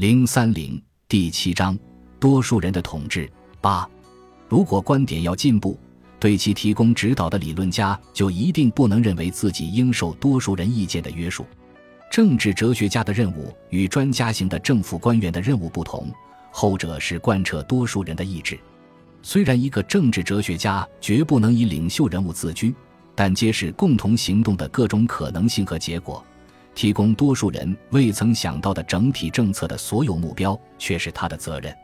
零三零第七章多数人的统治八。如果观点要进步，对其提供指导的理论家就一定不能认为自己应受多数人意见的约束。政治哲学家的任务与专家型的政府官员的任务不同，后者是贯彻多数人的意志。虽然一个政治哲学家绝不能以领袖人物自居，但揭示共同行动的各种可能性和结果。提供多数人未曾想到的整体政策的所有目标，却是他的责任。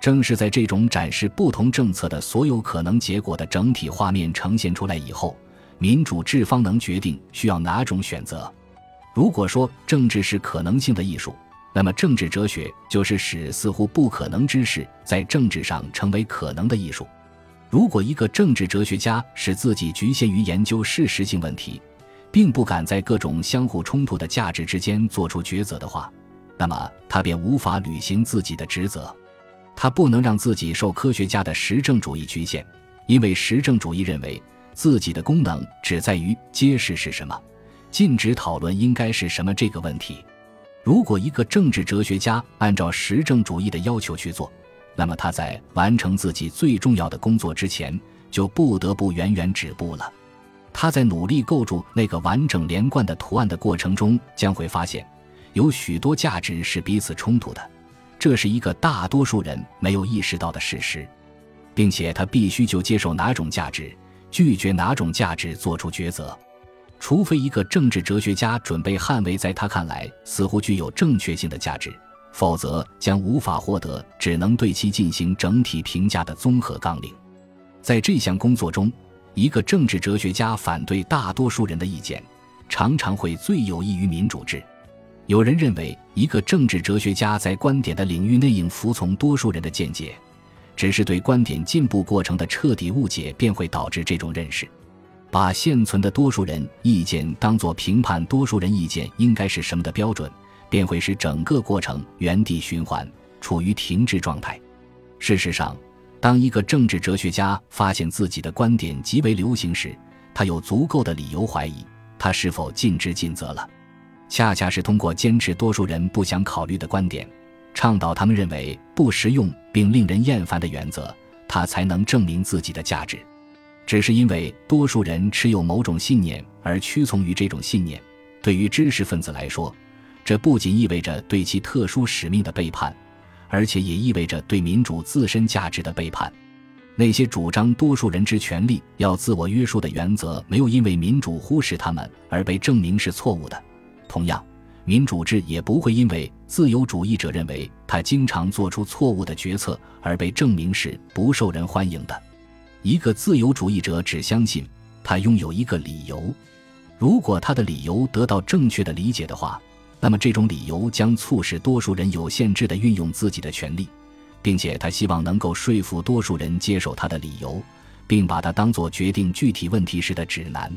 正是在这种展示不同政策的所有可能结果的整体画面呈现出来以后，民主制方能决定需要哪种选择。如果说政治是可能性的艺术，那么政治哲学就是使似乎不可能之事在政治上成为可能的艺术。如果一个政治哲学家使自己局限于研究事实性问题，并不敢在各种相互冲突的价值之间做出抉择的话，那么他便无法履行自己的职责。他不能让自己受科学家的实证主义局限，因为实证主义认为自己的功能只在于揭示是什么，禁止讨论应该是什么这个问题。如果一个政治哲学家按照实证主义的要求去做，那么他在完成自己最重要的工作之前，就不得不远远止步了。他在努力构筑那个完整连贯的图案的过程中，将会发现，有许多价值是彼此冲突的，这是一个大多数人没有意识到的事实，并且他必须就接受哪种价值，拒绝哪种价值做出抉择，除非一个政治哲学家准备捍卫在他看来似乎具有正确性的价值，否则将无法获得只能对其进行整体评价的综合纲领。在这项工作中。一个政治哲学家反对大多数人的意见，常常会最有益于民主制。有人认为，一个政治哲学家在观点的领域内应服从多数人的见解，只是对观点进步过程的彻底误解便会导致这种认识。把现存的多数人意见当作评判多数人意见应该是什么的标准，便会使整个过程原地循环，处于停滞状态。事实上。当一个政治哲学家发现自己的观点极为流行时，他有足够的理由怀疑他是否尽职尽责了。恰恰是通过坚持多数人不想考虑的观点，倡导他们认为不实用并令人厌烦的原则，他才能证明自己的价值。只是因为多数人持有某种信念而屈从于这种信念，对于知识分子来说，这不仅意味着对其特殊使命的背叛。而且也意味着对民主自身价值的背叛。那些主张多数人之权利要自我约束的原则，没有因为民主忽视他们而被证明是错误的。同样，民主制也不会因为自由主义者认为他经常做出错误的决策而被证明是不受人欢迎的。一个自由主义者只相信他拥有一个理由，如果他的理由得到正确的理解的话。那么，这种理由将促使多数人有限制地运用自己的权利，并且他希望能够说服多数人接受他的理由，并把它当作决定具体问题时的指南。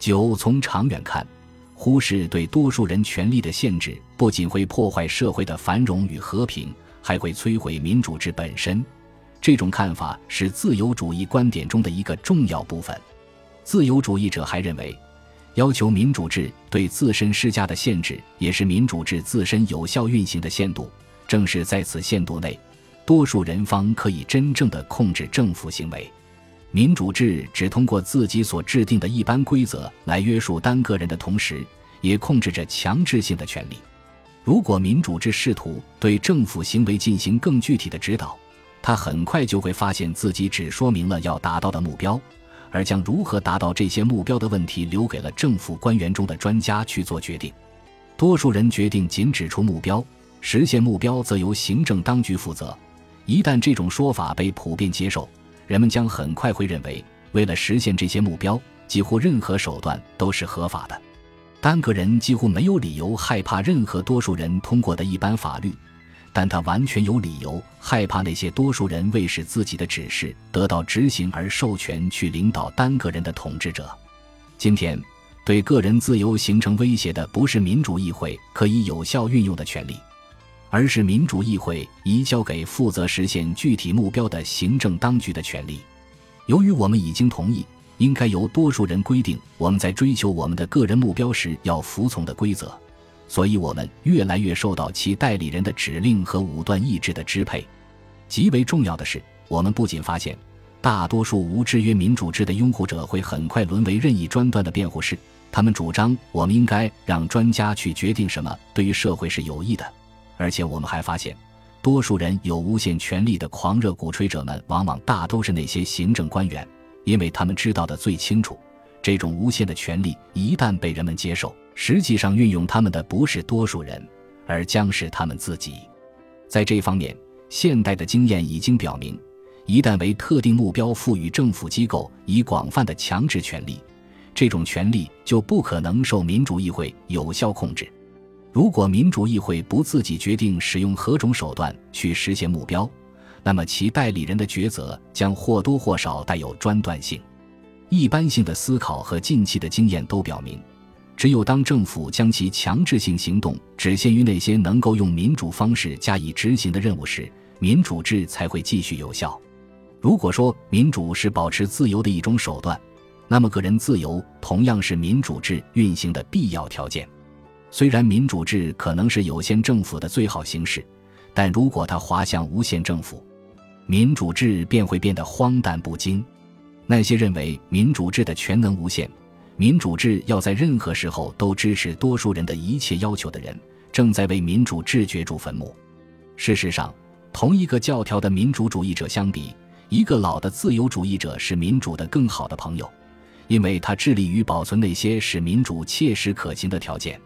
九，从长远看，忽视对多数人权利的限制，不仅会破坏社会的繁荣与和平，还会摧毁民主制本身。这种看法是自由主义观点中的一个重要部分。自由主义者还认为。要求民主制对自身施加的限制，也是民主制自身有效运行的限度。正是在此限度内，多数人方可以真正的控制政府行为。民主制只通过自己所制定的一般规则来约束单个人的同时，也控制着强制性的权利。如果民主制试图对政府行为进行更具体的指导，他很快就会发现自己只说明了要达到的目标。而将如何达到这些目标的问题留给了政府官员中的专家去做决定。多数人决定仅指出目标，实现目标则由行政当局负责。一旦这种说法被普遍接受，人们将很快会认为，为了实现这些目标，几乎任何手段都是合法的。单个人几乎没有理由害怕任何多数人通过的一般法律。但他完全有理由害怕那些多数人为使自己的指示得到执行而授权去领导单个人的统治者。今天，对个人自由形成威胁的不是民主议会可以有效运用的权利，而是民主议会移交给负责实现具体目标的行政当局的权利。由于我们已经同意应该由多数人规定我们在追求我们的个人目标时要服从的规则。所以我们越来越受到其代理人的指令和武断意志的支配。极为重要的是，我们不仅发现，大多数无制约民主制的拥护者会很快沦为任意专断的辩护士，他们主张我们应该让专家去决定什么对于社会是有益的。而且我们还发现，多数人有无限权力的狂热鼓吹者们，往往大都是那些行政官员，因为他们知道的最清楚，这种无限的权力一旦被人们接受，实际上运用他们的不是多数人，而将是他们自己。在这方面。现代的经验已经表明，一旦为特定目标赋予政府机构以广泛的强制权力，这种权力就不可能受民主议会有效控制。如果民主议会不自己决定使用何种手段去实现目标，那么其代理人的抉择将或多或少带有专断性。一般性的思考和近期的经验都表明。只有当政府将其强制性行动只限于那些能够用民主方式加以执行的任务时，民主制才会继续有效。如果说民主是保持自由的一种手段，那么个人自由同样是民主制运行的必要条件。虽然民主制可能是有限政府的最好形式，但如果它滑向无限政府，民主制便会变得荒诞不经。那些认为民主制的全能无限。民主制要在任何时候都支持多数人的一切要求的人，正在为民主制掘筑坟墓。事实上，同一个教条的民主主义者相比，一个老的自由主义者是民主的更好的朋友，因为他致力于保存那些使民主切实可行的条件。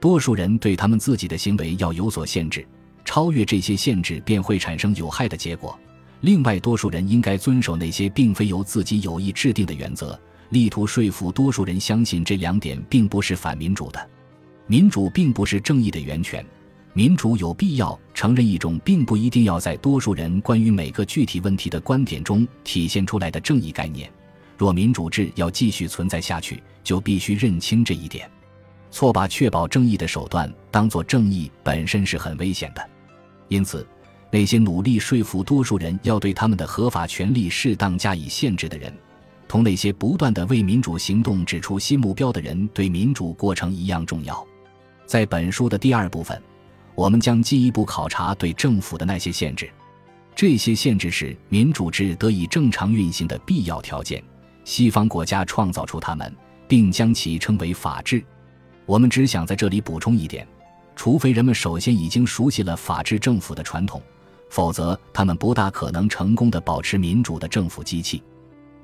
多数人对他们自己的行为要有所限制，超越这些限制便会产生有害的结果。另外，多数人应该遵守那些并非由自己有意制定的原则。力图说服多数人相信这两点并不是反民主的，民主并不是正义的源泉，民主有必要承认一种并不一定要在多数人关于每个具体问题的观点中体现出来的正义概念。若民主制要继续存在下去，就必须认清这一点。错把确保正义的手段当作正义本身是很危险的。因此，那些努力说服多数人要对他们的合法权利适当加以限制的人。同那些不断的为民主行动指出新目标的人对民主过程一样重要。在本书的第二部分，我们将进一步考察对政府的那些限制。这些限制是民主制得以正常运行的必要条件。西方国家创造出它们，并将其称为法治。我们只想在这里补充一点：除非人们首先已经熟悉了法治政府的传统，否则他们不大可能成功的保持民主的政府机器。